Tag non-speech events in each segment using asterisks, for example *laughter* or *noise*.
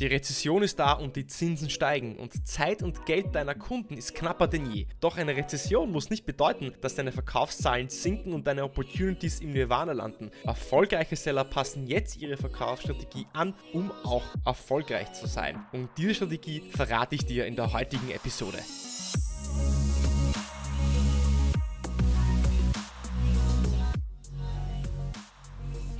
Die Rezession ist da und die Zinsen steigen und Zeit und Geld deiner Kunden ist knapper denn je. Doch eine Rezession muss nicht bedeuten, dass deine Verkaufszahlen sinken und deine Opportunities im Nirvana landen. Erfolgreiche Seller passen jetzt ihre Verkaufsstrategie an, um auch erfolgreich zu sein. Und diese Strategie verrate ich dir in der heutigen Episode.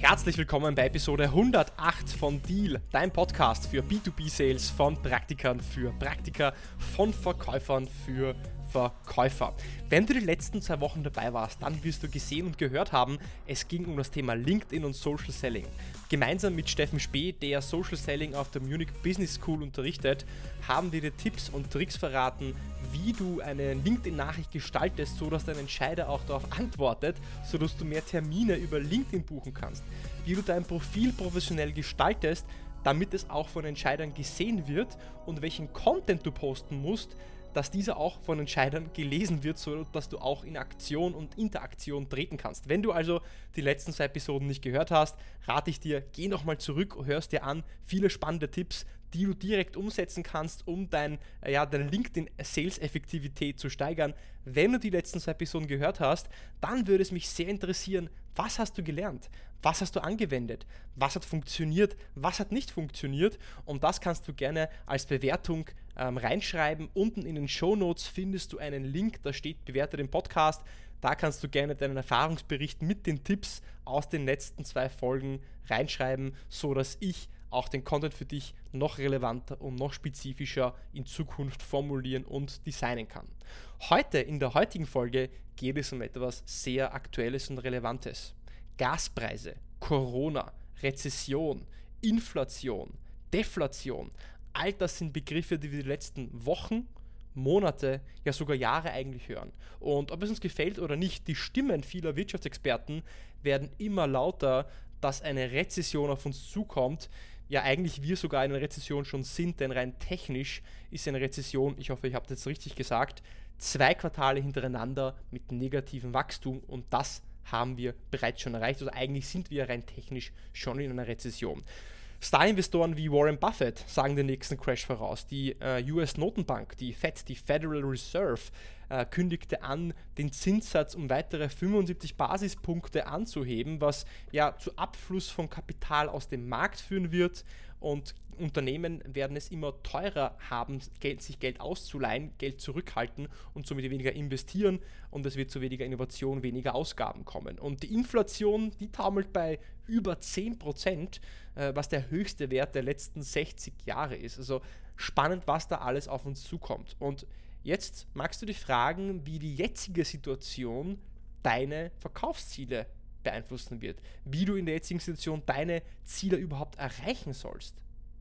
Herzlich willkommen bei Episode 108 von Deal, dein Podcast für B2B-Sales von Praktikern für Praktiker, von Verkäufern für Verkäufer. Wenn du die letzten zwei Wochen dabei warst, dann wirst du gesehen und gehört haben, es ging um das Thema LinkedIn und Social Selling. Gemeinsam mit Steffen Spee, der Social Selling auf der Munich Business School unterrichtet, haben wir dir Tipps und Tricks verraten, wie du eine LinkedIn-Nachricht gestaltest, sodass dein Entscheider auch darauf antwortet, sodass du mehr Termine über LinkedIn buchen kannst. Wie du dein Profil professionell gestaltest, damit es auch von Entscheidern gesehen wird und welchen Content du posten musst, dass dieser auch von Entscheidern gelesen wird, so dass du auch in Aktion und Interaktion treten kannst. Wenn du also die letzten zwei Episoden nicht gehört hast, rate ich dir, geh nochmal zurück, hörst dir an, viele spannende Tipps, die du direkt umsetzen kannst, um dein, äh, ja, deine LinkedIn-Sales-Effektivität zu steigern. Wenn du die letzten zwei Episoden gehört hast, dann würde es mich sehr interessieren, was hast du gelernt? Was hast du angewendet? Was hat funktioniert? Was hat nicht funktioniert? Und das kannst du gerne als Bewertung ähm, reinschreiben. Unten in den Show Notes findest du einen Link, da steht bewerte den Podcast. Da kannst du gerne deinen Erfahrungsbericht mit den Tipps aus den letzten zwei Folgen reinschreiben, so dass ich auch den Content für dich noch relevanter und noch spezifischer in Zukunft formulieren und designen kann. Heute, in der heutigen Folge, geht es um etwas sehr Aktuelles und Relevantes. Gaspreise, Corona, Rezession, Inflation, Deflation, all das sind Begriffe, die wir die letzten Wochen, Monate, ja sogar Jahre eigentlich hören. Und ob es uns gefällt oder nicht, die Stimmen vieler Wirtschaftsexperten werden immer lauter, dass eine Rezession auf uns zukommt. Ja, eigentlich wir sogar in einer Rezession schon sind, denn rein technisch ist eine Rezession, ich hoffe, ich habe das richtig gesagt, zwei Quartale hintereinander mit negativem Wachstum und das haben wir bereits schon erreicht. Also eigentlich sind wir rein technisch schon in einer Rezession. Star-Investoren wie Warren Buffett sagen den nächsten Crash voraus. Die äh, US-Notenbank, die Fed, die Federal Reserve, äh, kündigte an, den Zinssatz um weitere 75 Basispunkte anzuheben, was ja zu Abfluss von Kapital aus dem Markt führen wird und Unternehmen werden es immer teurer haben, Geld, sich Geld auszuleihen, Geld zurückhalten und somit weniger investieren und es wird zu weniger Innovation, weniger Ausgaben kommen. Und die Inflation, die taumelt bei über 10%, äh, was der höchste Wert der letzten 60 Jahre ist. Also spannend, was da alles auf uns zukommt. Und jetzt magst du dich fragen, wie die jetzige Situation deine Verkaufsziele beeinflussen wird, wie du in der jetzigen Situation deine Ziele überhaupt erreichen sollst.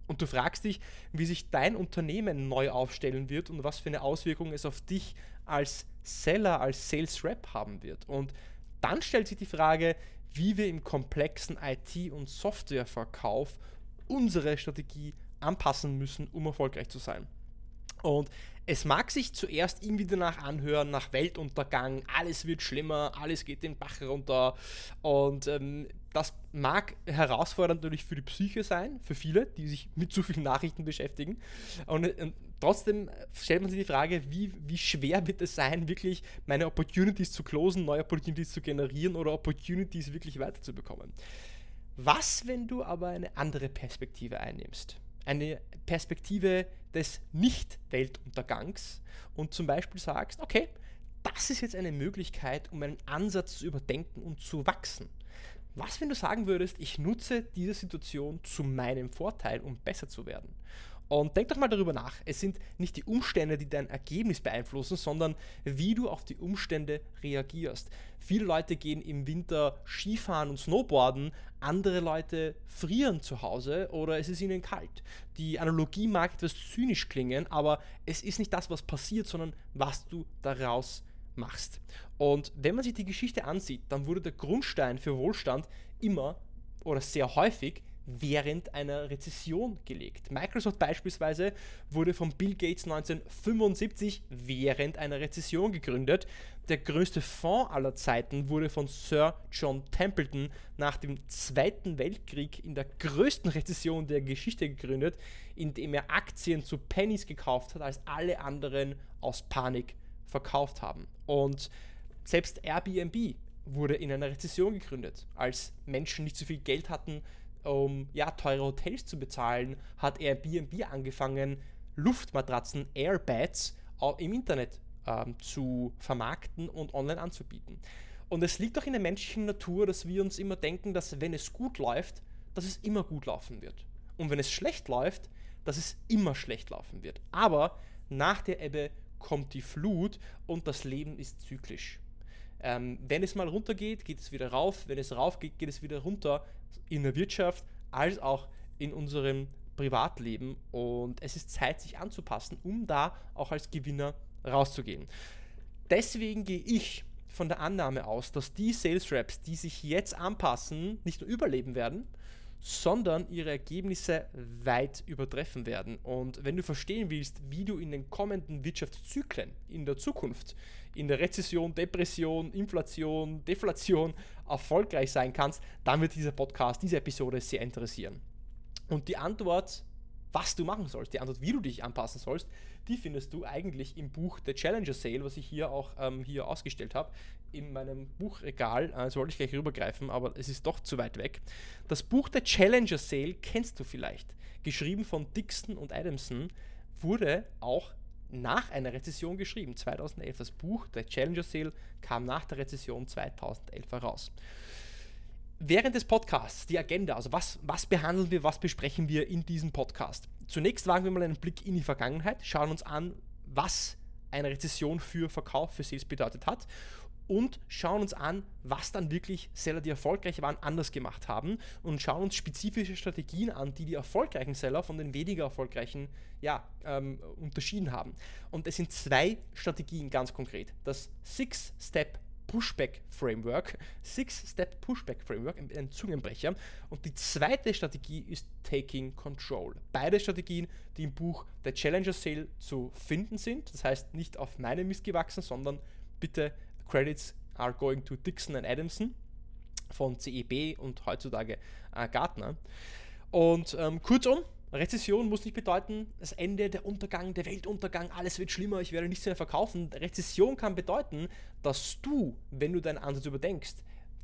Und du fragst dich, wie sich dein Unternehmen neu aufstellen wird und was für eine Auswirkung es auf dich als Seller, als Sales Rep haben wird. Und dann stellt sich die Frage, wie wir im komplexen IT- und Softwareverkauf unsere Strategie anpassen müssen, um erfolgreich zu sein. Und es mag sich zuerst irgendwie danach anhören, nach Weltuntergang, alles wird schlimmer, alles geht den Bach runter. Und ähm, das mag herausfordernd natürlich für die Psyche sein, für viele, die sich mit zu vielen Nachrichten beschäftigen. Und, und ähm, trotzdem stellt man sich die Frage, wie, wie schwer wird es sein, wirklich meine Opportunities zu closen, neue Opportunities zu generieren oder Opportunities wirklich weiterzubekommen. Was, wenn du aber eine andere Perspektive einnimmst? eine Perspektive des Nicht-Weltuntergangs und zum Beispiel sagst, okay, das ist jetzt eine Möglichkeit, um einen Ansatz zu überdenken und zu wachsen. Was, wenn du sagen würdest, ich nutze diese Situation zu meinem Vorteil, um besser zu werden? Und denk doch mal darüber nach. Es sind nicht die Umstände, die dein Ergebnis beeinflussen, sondern wie du auf die Umstände reagierst. Viele Leute gehen im Winter Skifahren und Snowboarden, andere Leute frieren zu Hause oder es ist ihnen kalt. Die Analogie mag etwas zynisch klingen, aber es ist nicht das, was passiert, sondern was du daraus machst. Und wenn man sich die Geschichte ansieht, dann wurde der Grundstein für Wohlstand immer oder sehr häufig während einer Rezession gelegt. Microsoft beispielsweise wurde von Bill Gates 1975 während einer Rezession gegründet. Der größte Fonds aller Zeiten wurde von Sir John Templeton nach dem Zweiten Weltkrieg in der größten Rezession der Geschichte gegründet, indem er Aktien zu Pennies gekauft hat, als alle anderen aus Panik verkauft haben. Und selbst Airbnb wurde in einer Rezession gegründet. Als Menschen nicht so viel Geld hatten, um ja, teure Hotels zu bezahlen, hat Airbnb angefangen, Luftmatratzen, Airbeds im Internet ähm, zu vermarkten und online anzubieten. Und es liegt doch in der menschlichen Natur, dass wir uns immer denken, dass wenn es gut läuft, dass es immer gut laufen wird. Und wenn es schlecht läuft, dass es immer schlecht laufen wird. Aber nach der Ebbe kommt die Flut und das Leben ist zyklisch. Ähm, wenn es mal runtergeht, geht es wieder rauf. Wenn es rauf geht, geht es wieder runter in der Wirtschaft als auch in unserem Privatleben. Und es ist Zeit, sich anzupassen, um da auch als Gewinner rauszugehen. Deswegen gehe ich von der Annahme aus, dass die Sales Reps, die sich jetzt anpassen, nicht nur überleben werden, sondern ihre Ergebnisse weit übertreffen werden. Und wenn du verstehen willst, wie du in den kommenden Wirtschaftszyklen in der Zukunft, in der Rezession, Depression, Inflation, Deflation erfolgreich sein kannst, dann wird dieser Podcast, diese Episode sehr interessieren. Und die Antwort was du machen sollst, die Antwort, wie du dich anpassen sollst, die findest du eigentlich im Buch The Challenger Sale, was ich hier auch ähm, hier ausgestellt habe, in meinem Buchregal. Äh, wollte ich gleich rübergreifen, aber es ist doch zu weit weg. Das Buch The Challenger Sale kennst du vielleicht. Geschrieben von Dixon und Adamson, wurde auch nach einer Rezession geschrieben, 2011. Das Buch The Challenger Sale kam nach der Rezession 2011 heraus während des Podcasts die Agenda, also was, was behandeln wir, was besprechen wir in diesem Podcast. Zunächst wagen wir mal einen Blick in die Vergangenheit, schauen uns an, was eine Rezession für Verkauf, für Sales bedeutet hat und schauen uns an, was dann wirklich Seller, die erfolgreich waren, anders gemacht haben und schauen uns spezifische Strategien an, die die erfolgreichen Seller von den weniger erfolgreichen ja, ähm, unterschieden haben. Und es sind zwei Strategien ganz konkret. Das Six-Step Pushback Framework, Six-Step Pushback Framework, ein Zungenbrecher. Und die zweite Strategie ist Taking Control. Beide Strategien, die im Buch The Challenger Sale zu finden sind. Das heißt, nicht auf meine Mist gewachsen, sondern bitte Credits are going to Dixon and Adamson von CEB und heutzutage äh, Gartner. Und ähm, kurzum, Rezession muss nicht bedeuten, das Ende, der Untergang, der Weltuntergang, alles wird schlimmer, ich werde nichts mehr verkaufen. Rezession kann bedeuten, dass du, wenn du deinen Ansatz überdenkst,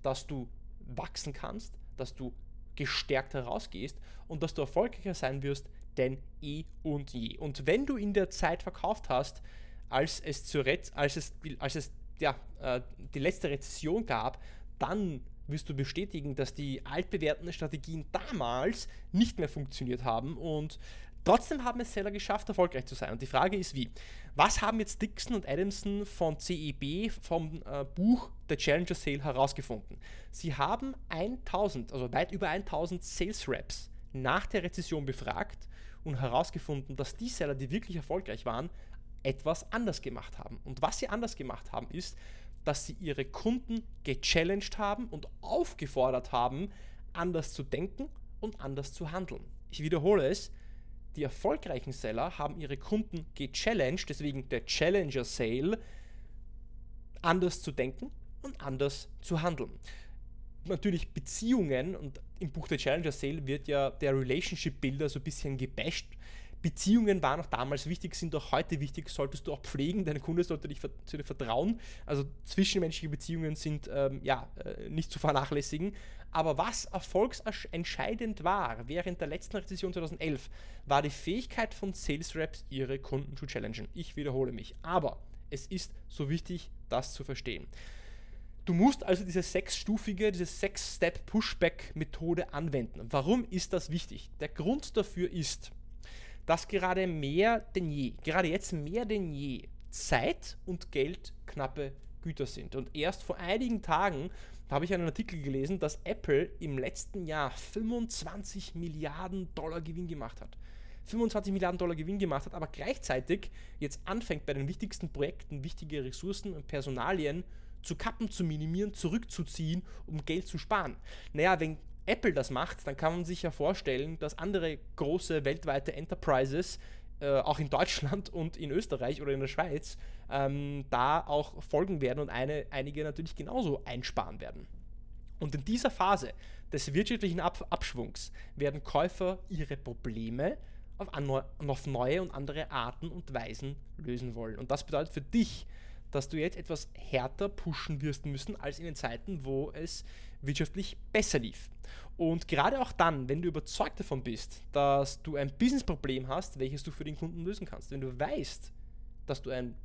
dass du wachsen kannst, dass du gestärkt herausgehst und dass du erfolgreicher sein wirst denn eh und je. Und wenn du in der Zeit verkauft hast, als es, zur Re als es, als es ja, äh, die letzte Rezession gab, dann wirst du bestätigen, dass die altbewährten Strategien damals nicht mehr funktioniert haben und trotzdem haben es Seller geschafft, erfolgreich zu sein. Und die Frage ist wie? Was haben jetzt Dixon und Adamson von CEB vom äh, Buch The Challenger Sale herausgefunden? Sie haben 1000, also weit über 1000 Sales Reps nach der Rezession befragt und herausgefunden, dass die Seller, die wirklich erfolgreich waren, etwas anders gemacht haben. Und was sie anders gemacht haben, ist, dass sie ihre Kunden gechallenged haben und aufgefordert haben, anders zu denken und anders zu handeln. Ich wiederhole es, die erfolgreichen Seller haben ihre Kunden gechallenged, deswegen der Challenger Sale, anders zu denken und anders zu handeln. Natürlich Beziehungen und im Buch der Challenger Sale wird ja der Relationship Builder so ein bisschen gebasht, Beziehungen waren auch damals wichtig, sind auch heute wichtig, solltest du auch pflegen. Dein Kunde sollte dich zu dir vertrauen. Also zwischenmenschliche Beziehungen sind ähm, ja äh, nicht zu vernachlässigen. Aber was erfolgsentscheidend war während der letzten Rezession 2011, war die Fähigkeit von Sales Reps, ihre Kunden zu challengen. Ich wiederhole mich. Aber es ist so wichtig, das zu verstehen. Du musst also diese sechsstufige, diese Six-Step-Pushback-Methode anwenden. Warum ist das wichtig? Der Grund dafür ist, dass gerade mehr denn je, gerade jetzt mehr denn je, Zeit und Geld knappe Güter sind. Und erst vor einigen Tagen habe ich einen Artikel gelesen, dass Apple im letzten Jahr 25 Milliarden Dollar Gewinn gemacht hat. 25 Milliarden Dollar Gewinn gemacht hat, aber gleichzeitig jetzt anfängt bei den wichtigsten Projekten wichtige Ressourcen und Personalien zu kappen, zu minimieren, zurückzuziehen, um Geld zu sparen. Naja, wenn Apple das macht, dann kann man sich ja vorstellen, dass andere große weltweite Enterprises, äh, auch in Deutschland und in Österreich oder in der Schweiz, ähm, da auch folgen werden und eine, einige natürlich genauso einsparen werden. Und in dieser Phase des wirtschaftlichen Ab Abschwungs werden Käufer ihre Probleme auf, auf neue und andere Arten und Weisen lösen wollen. Und das bedeutet für dich, dass du jetzt etwas härter pushen wirst müssen als in den Zeiten, wo es wirtschaftlich besser lief. Und gerade auch dann, wenn du überzeugt davon bist, dass du ein Businessproblem hast, welches du für den Kunden lösen kannst, wenn du weißt, dass du ein,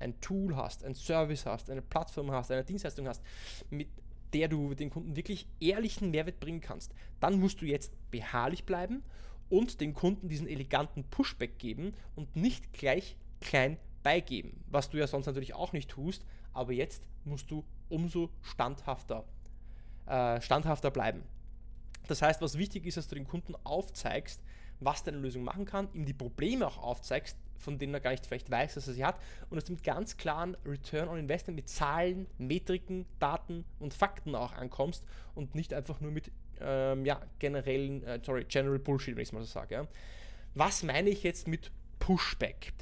ein Tool hast, ein Service hast, eine Plattform hast, eine Dienstleistung hast, mit der du den Kunden wirklich ehrlichen Mehrwert bringen kannst, dann musst du jetzt beharrlich bleiben und den Kunden diesen eleganten Pushback geben und nicht gleich klein beigeben, was du ja sonst natürlich auch nicht tust, aber jetzt musst du umso standhafter, äh, standhafter bleiben. Das heißt, was wichtig ist, dass du den Kunden aufzeigst, was deine Lösung machen kann, ihm die Probleme auch aufzeigst, von denen er gar nicht vielleicht weiß, dass er sie hat, und dass du mit ganz klaren Return on Investment, mit Zahlen, Metriken, Daten und Fakten auch ankommst und nicht einfach nur mit ähm, ja, generellen, äh, sorry, General Bullshit, wenn ich es mal so sage. Ja. Was meine ich jetzt mit Pushback?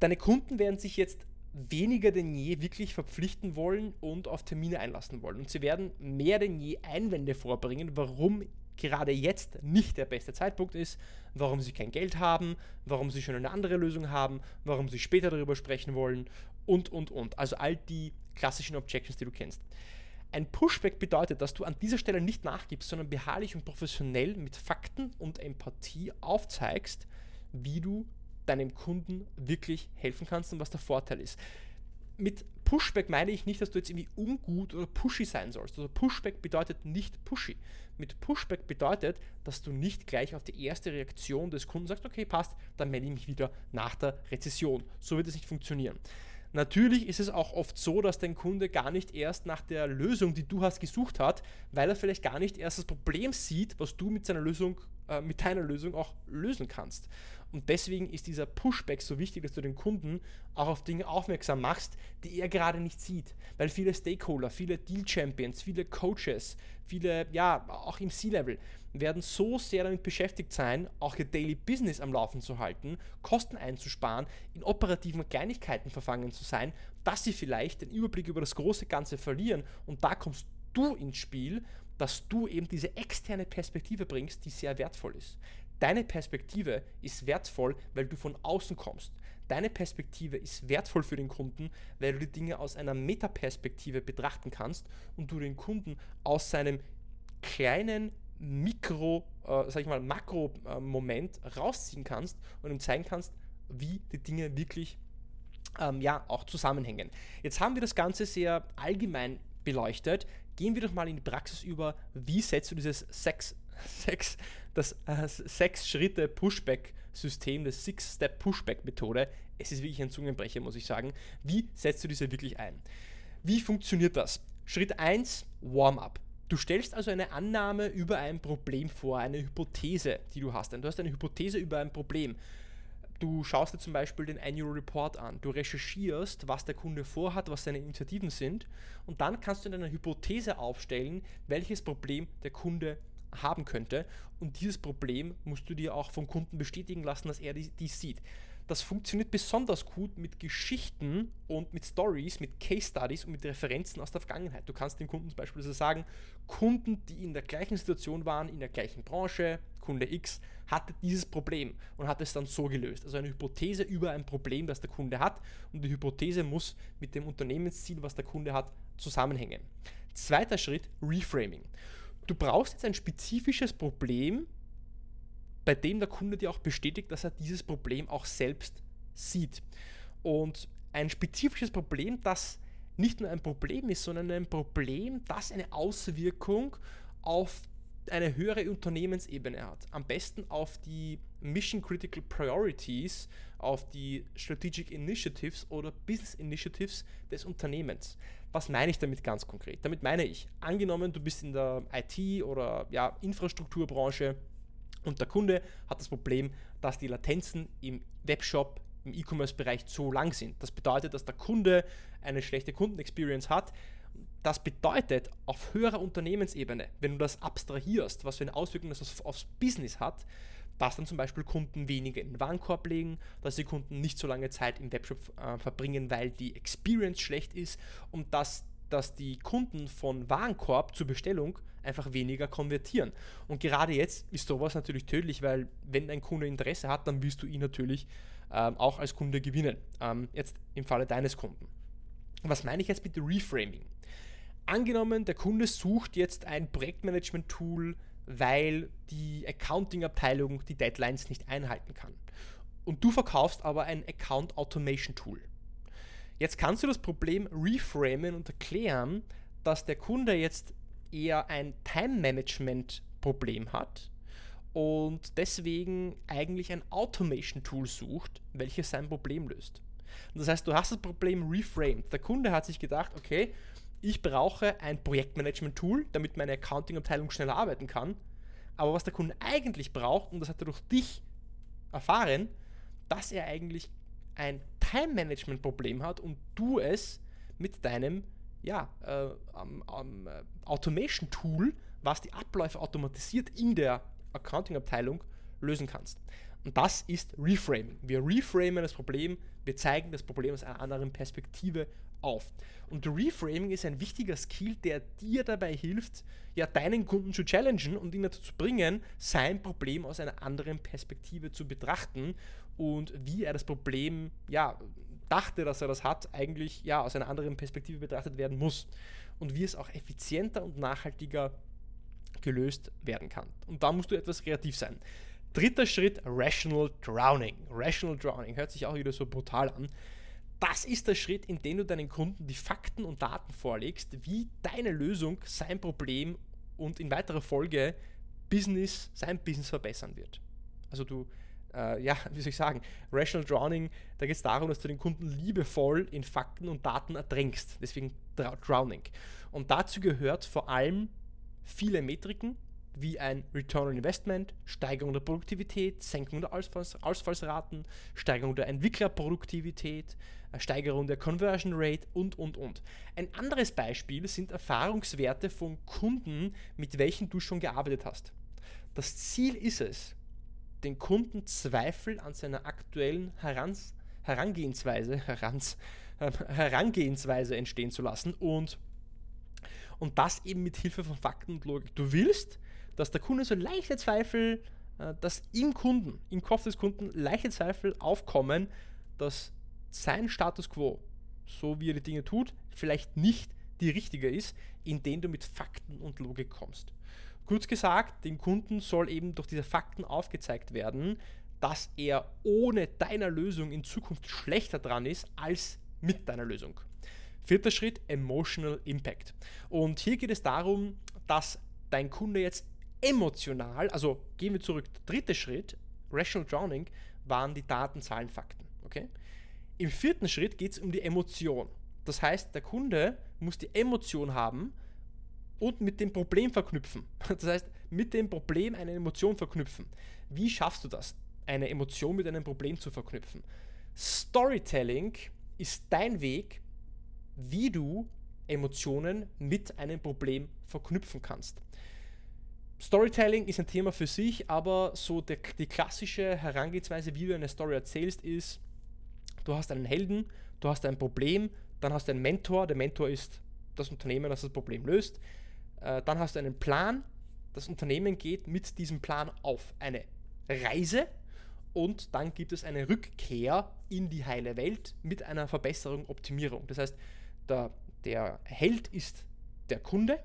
Deine Kunden werden sich jetzt weniger denn je wirklich verpflichten wollen und auf Termine einlassen wollen. Und sie werden mehr denn je Einwände vorbringen, warum gerade jetzt nicht der beste Zeitpunkt ist, warum sie kein Geld haben, warum sie schon eine andere Lösung haben, warum sie später darüber sprechen wollen und, und, und. Also all die klassischen Objections, die du kennst. Ein Pushback bedeutet, dass du an dieser Stelle nicht nachgibst, sondern beharrlich und professionell mit Fakten und Empathie aufzeigst, wie du deinem Kunden wirklich helfen kannst und was der Vorteil ist. Mit Pushback meine ich nicht, dass du jetzt irgendwie ungut oder pushy sein sollst. Also Pushback bedeutet nicht pushy. Mit Pushback bedeutet, dass du nicht gleich auf die erste Reaktion des Kunden sagst, okay, passt, dann melde ich mich wieder nach der Rezession. So wird es nicht funktionieren. Natürlich ist es auch oft so, dass dein Kunde gar nicht erst nach der Lösung, die du hast, gesucht hat, weil er vielleicht gar nicht erst das Problem sieht, was du mit seiner Lösung, äh, mit deiner Lösung auch lösen kannst. Und deswegen ist dieser Pushback so wichtig, dass du den Kunden auch auf Dinge aufmerksam machst, die er gerade nicht sieht. Weil viele Stakeholder, viele Deal-Champions, viele Coaches, viele, ja, auch im C-Level, werden so sehr damit beschäftigt sein, auch ihr Daily Business am Laufen zu halten, Kosten einzusparen, in operativen Kleinigkeiten verfangen zu sein, dass sie vielleicht den Überblick über das große Ganze verlieren. Und da kommst du ins Spiel, dass du eben diese externe Perspektive bringst, die sehr wertvoll ist. Deine Perspektive ist wertvoll, weil du von außen kommst. Deine Perspektive ist wertvoll für den Kunden, weil du die Dinge aus einer Metaperspektive betrachten kannst und du den Kunden aus seinem kleinen Mikro, äh, sag ich mal, Makro-Moment rausziehen kannst und ihm zeigen kannst, wie die Dinge wirklich ähm, ja, auch zusammenhängen. Jetzt haben wir das Ganze sehr allgemein beleuchtet. Gehen wir doch mal in die Praxis über, wie setzt du dieses Sex, Sex das äh, Sechs-Schritte-Pushback-System, das Six-Step-Pushback-Methode. Es ist wirklich ein Zungenbrecher, muss ich sagen. Wie setzt du diese wirklich ein? Wie funktioniert das? Schritt 1, Warm-up. Du stellst also eine Annahme über ein Problem vor, eine Hypothese, die du hast. Du hast eine Hypothese über ein Problem. Du schaust dir zum Beispiel den Annual Report an, du recherchierst, was der Kunde vorhat, was seine Initiativen sind und dann kannst du in einer Hypothese aufstellen, welches Problem der Kunde haben könnte. Und dieses Problem musst du dir auch vom Kunden bestätigen lassen, dass er dies sieht. Das funktioniert besonders gut mit Geschichten und mit Stories, mit Case Studies und mit Referenzen aus der Vergangenheit. Du kannst dem Kunden zum Beispiel sagen, Kunden, die in der gleichen Situation waren, in der gleichen Branche, Kunde X, hatte dieses Problem und hat es dann so gelöst. Also eine Hypothese über ein Problem, das der Kunde hat und die Hypothese muss mit dem Unternehmensziel, was der Kunde hat, zusammenhängen. Zweiter Schritt, Reframing du brauchst jetzt ein spezifisches Problem, bei dem der Kunde dir auch bestätigt, dass er dieses Problem auch selbst sieht. Und ein spezifisches Problem, das nicht nur ein Problem ist, sondern ein Problem, das eine Auswirkung auf eine höhere Unternehmensebene hat. Am besten auf die Mission Critical Priorities, auf die Strategic Initiatives oder Business Initiatives des Unternehmens. Was meine ich damit ganz konkret? Damit meine ich, angenommen, du bist in der IT- oder ja, Infrastrukturbranche und der Kunde hat das Problem, dass die Latenzen im Webshop, im E-Commerce-Bereich zu lang sind. Das bedeutet, dass der Kunde eine schlechte Kundenexperience hat das bedeutet, auf höherer Unternehmensebene, wenn du das abstrahierst, was für eine Auswirkung das aufs, aufs Business hat, dass dann zum Beispiel Kunden weniger in den Warenkorb legen, dass die Kunden nicht so lange Zeit im Webshop äh, verbringen, weil die Experience schlecht ist und dass, dass die Kunden von Warenkorb zur Bestellung einfach weniger konvertieren. Und gerade jetzt ist sowas natürlich tödlich, weil wenn ein Kunde Interesse hat, dann willst du ihn natürlich ähm, auch als Kunde gewinnen. Ähm, jetzt im Falle deines Kunden. Was meine ich jetzt mit Reframing? Angenommen, der Kunde sucht jetzt ein Projektmanagement-Tool, weil die Accounting-Abteilung die Deadlines nicht einhalten kann. Und du verkaufst aber ein Account Automation Tool. Jetzt kannst du das Problem reframen und erklären, dass der Kunde jetzt eher ein Time-Management-Problem hat und deswegen eigentlich ein Automation-Tool sucht, welches sein Problem löst. Und das heißt, du hast das Problem reframed. Der Kunde hat sich gedacht, okay, ich brauche ein Projektmanagement-Tool, damit meine Accounting-Abteilung schneller arbeiten kann. Aber was der Kunde eigentlich braucht, und das hat er durch dich erfahren, dass er eigentlich ein Time-Management-Problem hat und du es mit deinem ja, äh, um, äh, Automation-Tool, was die Abläufe automatisiert in der Accounting-Abteilung, lösen kannst. Und das ist Reframing. Wir reframen das Problem, wir zeigen das Problem aus einer anderen Perspektive auf. Und Reframing ist ein wichtiger Skill, der dir dabei hilft, ja, deinen Kunden zu challengen und ihn dazu zu bringen, sein Problem aus einer anderen Perspektive zu betrachten und wie er das Problem, ja, dachte, dass er das hat, eigentlich ja aus einer anderen Perspektive betrachtet werden muss und wie es auch effizienter und nachhaltiger gelöst werden kann. Und da musst du etwas kreativ sein. Dritter Schritt, Rational Drowning. Rational Drowning hört sich auch wieder so brutal an. Das ist der Schritt, in dem du deinen Kunden die Fakten und Daten vorlegst, wie deine Lösung sein Problem und in weiterer Folge Business, sein Business verbessern wird. Also du, äh, ja, *laughs* wie soll ich sagen, Rational Drowning, da geht es darum, dass du den Kunden liebevoll in Fakten und Daten ertränkst. Deswegen Drowning. Und dazu gehört vor allem viele Metriken, wie ein Return on Investment, Steigerung der Produktivität, Senkung der Ausfalls Ausfallsraten, Steigerung der Entwicklerproduktivität, äh, Steigerung der Conversion Rate und, und, und. Ein anderes Beispiel sind Erfahrungswerte von Kunden, mit welchen du schon gearbeitet hast. Das Ziel ist es, den Kunden Zweifel an seiner aktuellen Herans Herangehensweise, Herans, äh, Herangehensweise entstehen zu lassen und, und das eben mit Hilfe von Fakten und Logik. Du willst, dass der Kunde so leichte Zweifel, äh, dass im Kunden, im Kopf des Kunden leichte Zweifel aufkommen, dass sein Status quo, so wie er die Dinge tut, vielleicht nicht die richtige ist, indem du mit Fakten und Logik kommst. Kurz gesagt, dem Kunden soll eben durch diese Fakten aufgezeigt werden, dass er ohne deiner Lösung in Zukunft schlechter dran ist als mit deiner Lösung. Vierter Schritt, Emotional Impact. Und hier geht es darum, dass dein Kunde jetzt emotional, also gehen wir zurück, der dritte Schritt, Rational Drowning, waren die Daten, Zahlen, Fakten. Okay? Im vierten Schritt geht es um die Emotion. Das heißt, der Kunde muss die Emotion haben und mit dem Problem verknüpfen. *laughs* Das heißt, mit dem Problem eine Emotion verknüpfen. Wie schaffst du das, eine Emotion mit einem Problem zu verknüpfen? Storytelling ist dein Weg, wie du Emotionen mit einem Problem verknüpfen kannst. Storytelling ist ein Thema für sich, aber so der, die klassische Herangehensweise, wie du eine Story erzählst, ist, du hast einen Helden, du hast ein Problem, dann hast du einen Mentor, der Mentor ist das Unternehmen, das das Problem löst, äh, dann hast du einen Plan, das Unternehmen geht mit diesem Plan auf eine Reise und dann gibt es eine Rückkehr in die heile Welt mit einer Verbesserung, Optimierung. Das heißt, der, der Held ist der Kunde,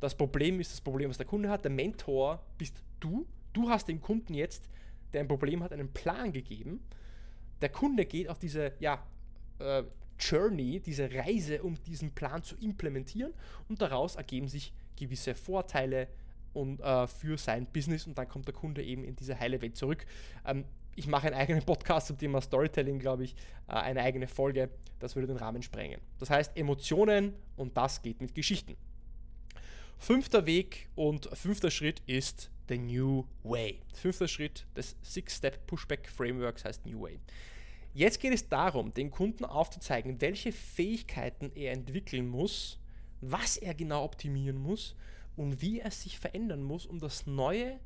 das Problem ist das Problem, was der Kunde hat. Der Mentor bist du. Du hast dem Kunden jetzt, der ein Problem hat, einen Plan gegeben. Der Kunde geht auf diese ja, äh, Journey, diese Reise, um diesen Plan zu implementieren und daraus ergeben sich gewisse Vorteile und, äh, für sein Business und dann kommt der Kunde eben in diese heile Welt zurück. Ähm, ich mache einen eigenen Podcast zum Thema Storytelling, glaube ich, äh, eine eigene Folge. Das würde den Rahmen sprengen. Das heißt Emotionen und das geht mit Geschichten. Fünfter Weg und fünfter Schritt ist The New Way. Fünfter Schritt des Six-Step Pushback Frameworks heißt New Way. Jetzt geht es darum, den Kunden aufzuzeigen, welche Fähigkeiten er entwickeln muss, was er genau optimieren muss und wie er sich verändern muss, um das neue,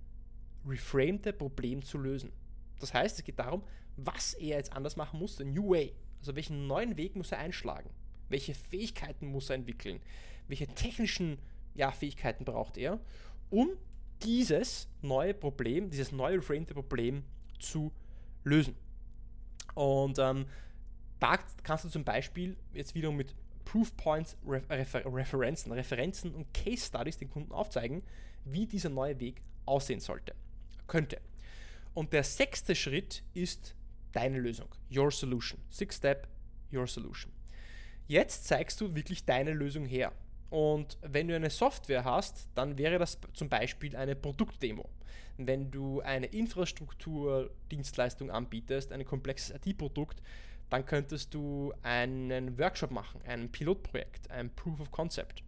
reframte Problem zu lösen. Das heißt, es geht darum, was er jetzt anders machen muss, the new way. Also welchen neuen Weg muss er einschlagen? Welche Fähigkeiten muss er entwickeln? Welche technischen ja, Fähigkeiten braucht er, um dieses neue Problem, dieses neue reframte Problem zu lösen? Und ähm, da kannst du zum Beispiel jetzt wieder mit Proof Points, Refer Referenzen, Referenzen und Case Studies den Kunden aufzeigen, wie dieser neue Weg aussehen sollte, könnte. Und der sechste Schritt ist deine Lösung, your solution. Six Step, your solution. Jetzt zeigst du wirklich deine Lösung her. Und wenn du eine Software hast, dann wäre das zum Beispiel eine Produktdemo. Wenn du eine Infrastrukturdienstleistung anbietest, ein komplexes IT-Produkt, dann könntest du einen Workshop machen, ein Pilotprojekt, ein Proof of Concept.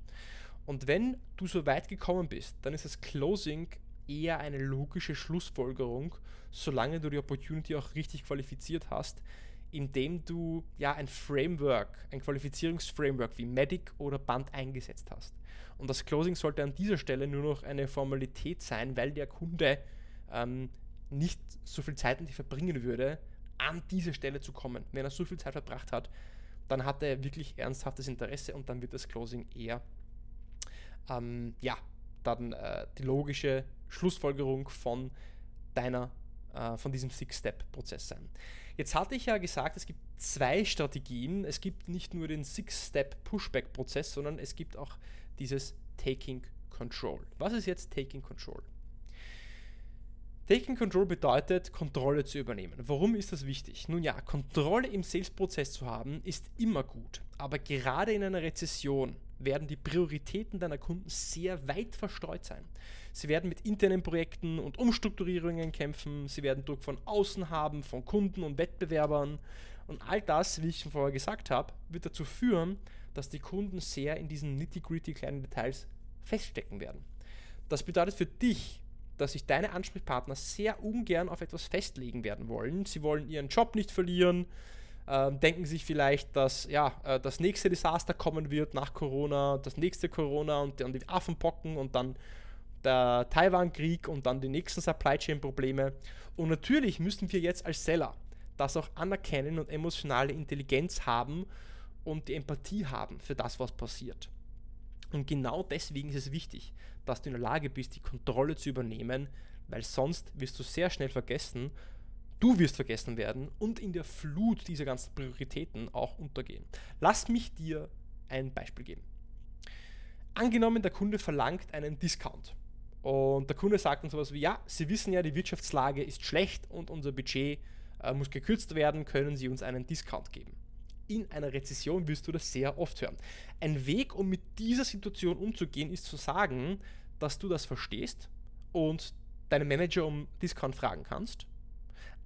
Und wenn du so weit gekommen bist, dann ist das Closing eher eine logische Schlussfolgerung, solange du die Opportunity auch richtig qualifiziert hast, indem du ja ein Framework, ein Qualifizierungsframework wie Medic oder Band eingesetzt hast. Und das Closing sollte an dieser Stelle nur noch eine Formalität sein, weil der Kunde ähm, nicht so viel Zeit mit dir verbringen würde, an diese Stelle zu kommen. Wenn er so viel Zeit verbracht hat, dann hat er wirklich ernsthaftes Interesse und dann wird das Closing eher ähm, ja, dann äh, die logische Schlussfolgerung von deiner, äh, von diesem Six-Step-Prozess sein. Jetzt hatte ich ja gesagt, es gibt zwei Strategien. Es gibt nicht nur den Six-Step-Pushback-Prozess, sondern es gibt auch dieses Taking Control. Was ist jetzt Taking Control? Taking Control bedeutet, Kontrolle zu übernehmen. Warum ist das wichtig? Nun ja, Kontrolle im Sales-Prozess zu haben, ist immer gut. Aber gerade in einer Rezession werden die Prioritäten deiner Kunden sehr weit verstreut sein. Sie werden mit internen Projekten und Umstrukturierungen kämpfen, sie werden Druck von außen haben, von Kunden und Wettbewerbern. Und all das, wie ich schon vorher gesagt habe, wird dazu führen, dass die Kunden sehr in diesen nitty-gritty kleinen Details feststecken werden. Das bedeutet für dich, dass sich deine Ansprechpartner sehr ungern auf etwas festlegen werden wollen. Sie wollen ihren Job nicht verlieren, ähm, denken sich vielleicht, dass ja, äh, das nächste Desaster kommen wird nach Corona, das nächste Corona und dann die Affenpocken und dann der Taiwan-Krieg und dann die nächsten Supply Chain-Probleme. Und natürlich müssen wir jetzt als Seller das auch anerkennen und emotionale Intelligenz haben und die Empathie haben für das, was passiert. Und genau deswegen ist es wichtig, dass du in der Lage bist, die Kontrolle zu übernehmen, weil sonst wirst du sehr schnell vergessen, du wirst vergessen werden und in der Flut dieser ganzen Prioritäten auch untergehen. Lass mich dir ein Beispiel geben. Angenommen, der Kunde verlangt einen Discount und der Kunde sagt dann sowas wie, ja, Sie wissen ja, die Wirtschaftslage ist schlecht und unser Budget äh, muss gekürzt werden, können Sie uns einen Discount geben in einer Rezession wirst du das sehr oft hören. Ein Weg, um mit dieser Situation umzugehen, ist zu sagen, dass du das verstehst und deinen Manager um Discount fragen kannst.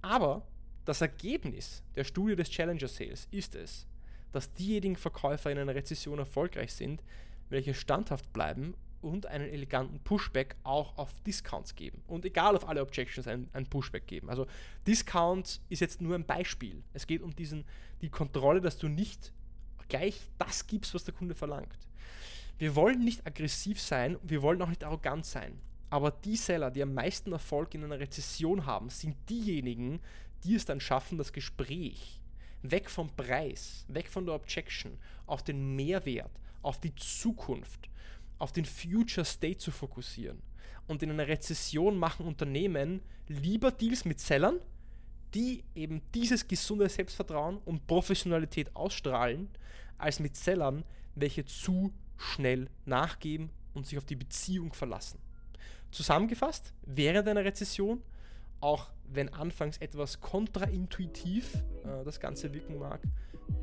Aber das Ergebnis der Studie des Challenger Sales ist es, dass diejenigen Verkäufer in einer Rezession erfolgreich sind, welche standhaft bleiben und einen eleganten Pushback auch auf Discounts geben. Und egal auf alle Objections ein, ein, Pushback geben. Also Discount ist jetzt nur ein Beispiel. Es geht um diesen, die Kontrolle, dass du nicht gleich das gibst, was der Kunde verlangt. Wir wollen nicht aggressiv sein, wir wollen auch nicht arrogant sein. Aber die Seller, die am meisten Erfolg in einer Rezession haben, sind diejenigen, die es dann schaffen, das Gespräch weg vom Preis, weg von der Objection, auf den Mehrwert, auf die Zukunft auf den Future State zu fokussieren. Und in einer Rezession machen Unternehmen lieber Deals mit Sellern, die eben dieses gesunde Selbstvertrauen und Professionalität ausstrahlen, als mit Sellern, welche zu schnell nachgeben und sich auf die Beziehung verlassen. Zusammengefasst, während einer Rezession, auch wenn anfangs etwas kontraintuitiv äh, das Ganze wirken mag,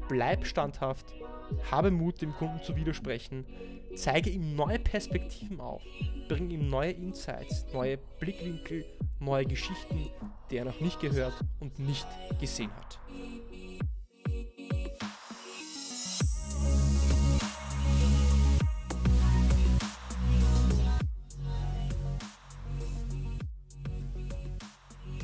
bleib standhaft, habe Mut, dem Kunden zu widersprechen, zeige ihm neue Perspektiven auf, bring ihm neue Insights, neue Blickwinkel, neue Geschichten, die er noch nicht gehört und nicht gesehen hat.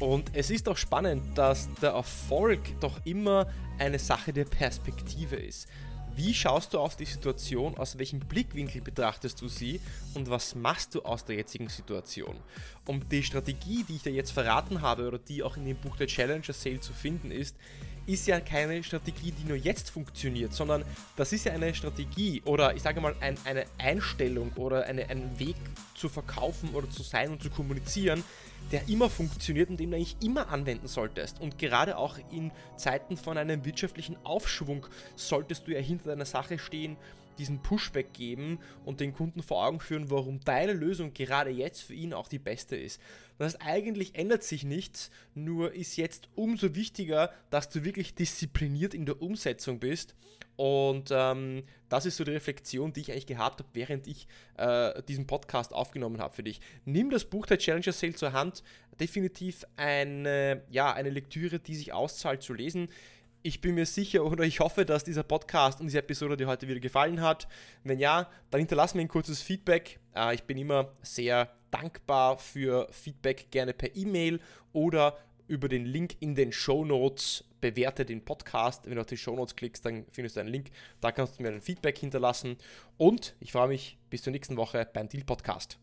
Und es ist auch spannend, dass der Erfolg doch immer eine Sache der Perspektive ist. Wie schaust du auf die Situation, aus welchem Blickwinkel betrachtest du sie und was machst du aus der jetzigen Situation? Und die Strategie, die ich dir jetzt verraten habe oder die auch in dem Buch der Challenger Sale zu finden ist, ist ja keine Strategie, die nur jetzt funktioniert, sondern das ist ja eine Strategie oder ich sage mal ein, eine Einstellung oder eine, ein Weg zu verkaufen oder zu sein und zu kommunizieren, der immer funktioniert und den du eigentlich immer anwenden solltest. Und gerade auch in Zeiten von einem wirtschaftlichen Aufschwung solltest du ja hinter deiner Sache stehen, diesen Pushback geben und den Kunden vor Augen führen, warum deine Lösung gerade jetzt für ihn auch die beste ist. Das heißt, eigentlich ändert sich nichts, nur ist jetzt umso wichtiger, dass du wirklich diszipliniert in der Umsetzung bist. Und ähm, das ist so die Reflexion, die ich eigentlich gehabt habe, während ich äh, diesen Podcast aufgenommen habe für dich. Nimm das Buch der Challenger Sale zur Hand. Definitiv eine, ja, eine Lektüre, die sich auszahlt zu lesen. Ich bin mir sicher oder ich hoffe, dass dieser Podcast und diese Episode dir heute wieder gefallen hat. Wenn ja, dann hinterlass mir ein kurzes Feedback. Äh, ich bin immer sehr dankbar für Feedback, gerne per E-Mail oder über den Link in den Show Notes. Bewerte den Podcast. Wenn du auf die Show Notes klickst, dann findest du einen Link. Da kannst du mir ein Feedback hinterlassen. Und ich freue mich bis zur nächsten Woche beim Deal Podcast.